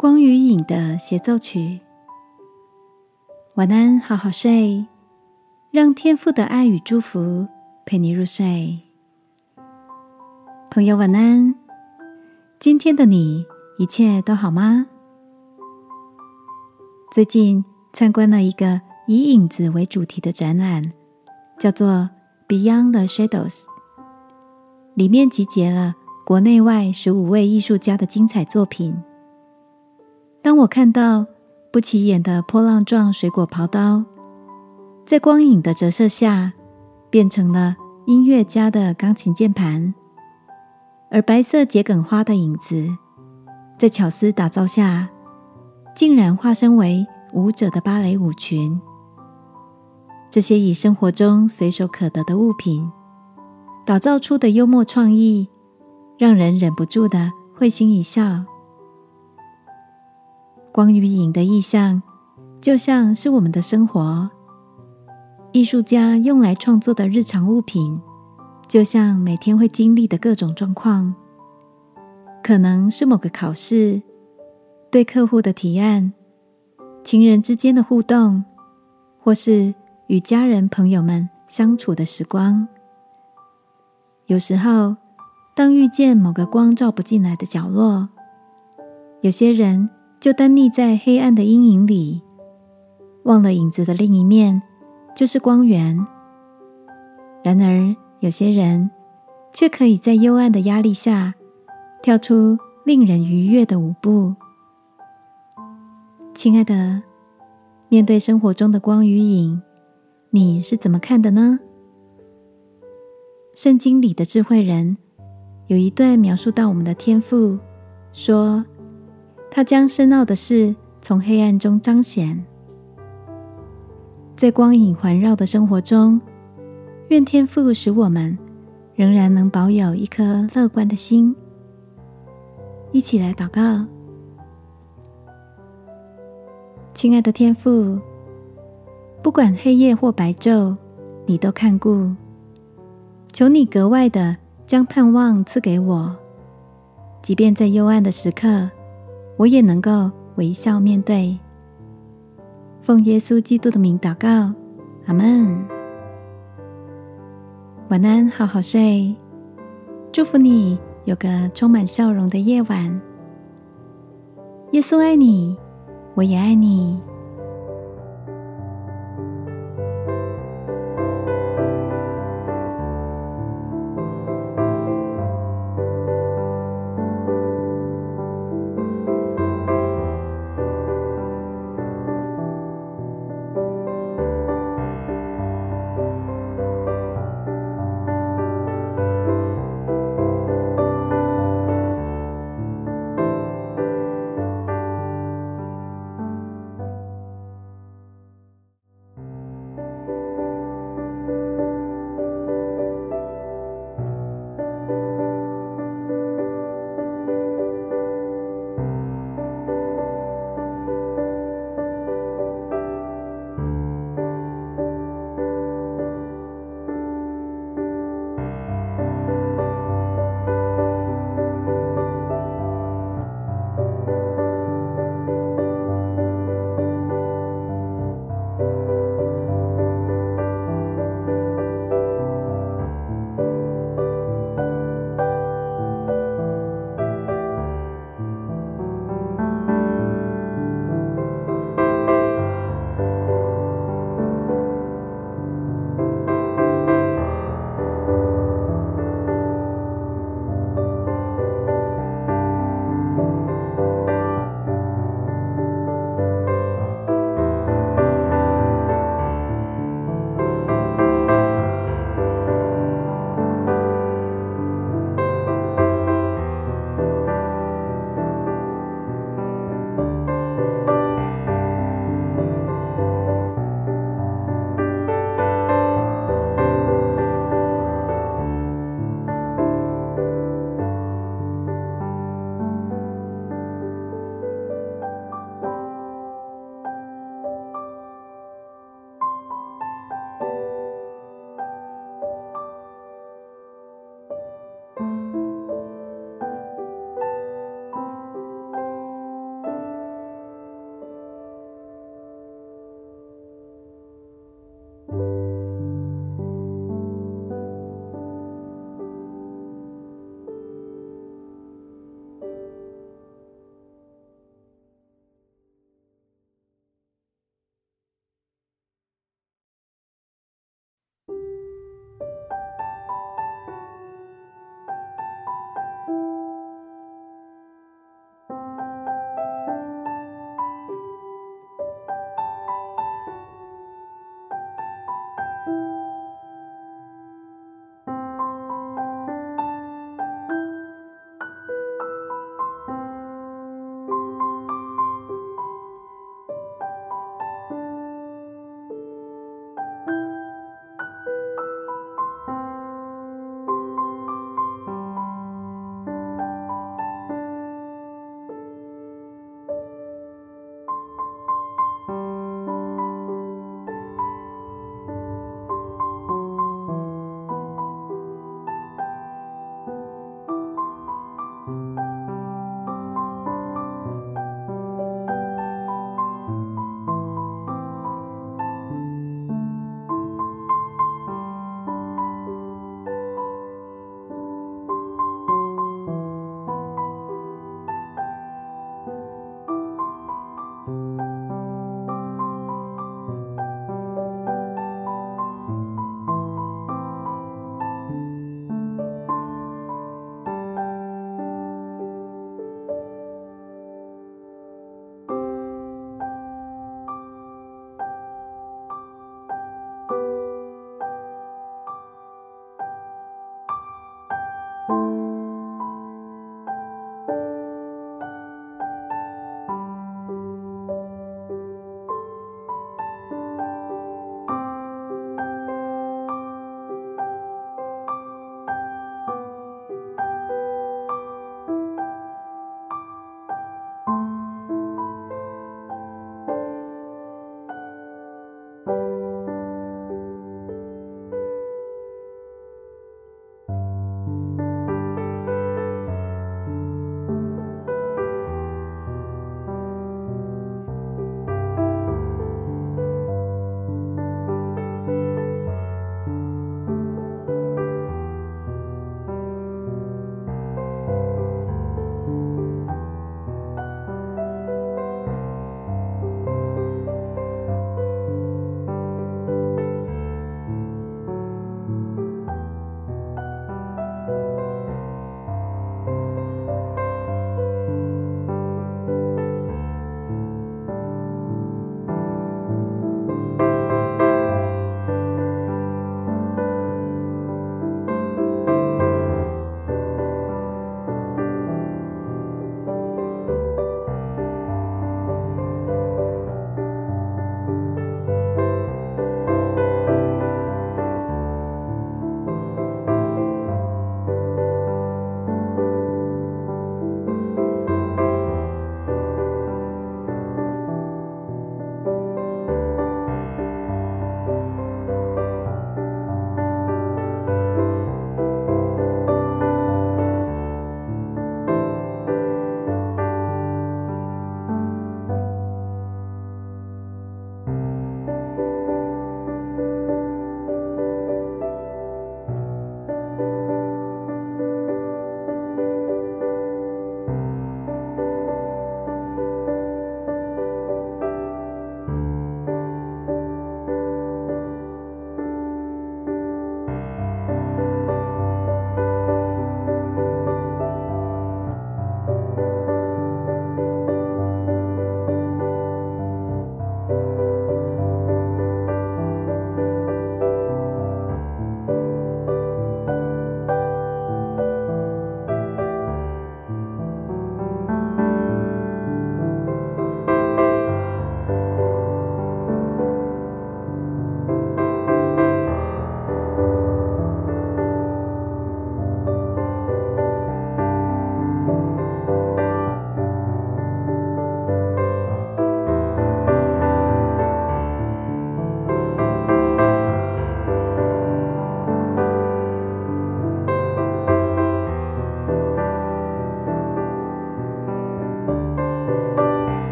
光与影的协奏曲。晚安，好好睡，让天父的爱与祝福陪你入睡。朋友，晚安。今天的你一切都好吗？最近参观了一个以影子为主题的展览，叫做《Beyond the Shadows》，里面集结了国内外十五位艺术家的精彩作品。当我看到不起眼的波浪状水果刨刀，在光影的折射下，变成了音乐家的钢琴键盘；而白色桔梗花的影子，在巧思打造下，竟然化身为舞者的芭蕾舞裙。这些以生活中随手可得的物品打造出的幽默创意，让人忍不住的会心一笑。光与影的意象，就像是我们的生活。艺术家用来创作的日常物品，就像每天会经历的各种状况，可能是某个考试、对客户的提案、情人之间的互动，或是与家人朋友们相处的时光。有时候，当遇见某个光照不进来的角落，有些人。就单立在黑暗的阴影里，忘了影子的另一面就是光源。然而，有些人却可以在幽暗的压力下跳出令人愉悦的舞步。亲爱的，面对生活中的光与影，你是怎么看的呢？圣经里的智慧人有一段描述到我们的天赋，说。他将深奥的事从黑暗中彰显，在光影环绕的生活中，愿天父使我们仍然能保有一颗乐观的心。一起来祷告，亲爱的天父，不管黑夜或白昼，你都看顾。求你格外的将盼望赐给我，即便在幽暗的时刻。我也能够微笑面对。奉耶稣基督的名祷告，阿门。晚安，好好睡。祝福你有个充满笑容的夜晚。耶稣爱你，我也爱你。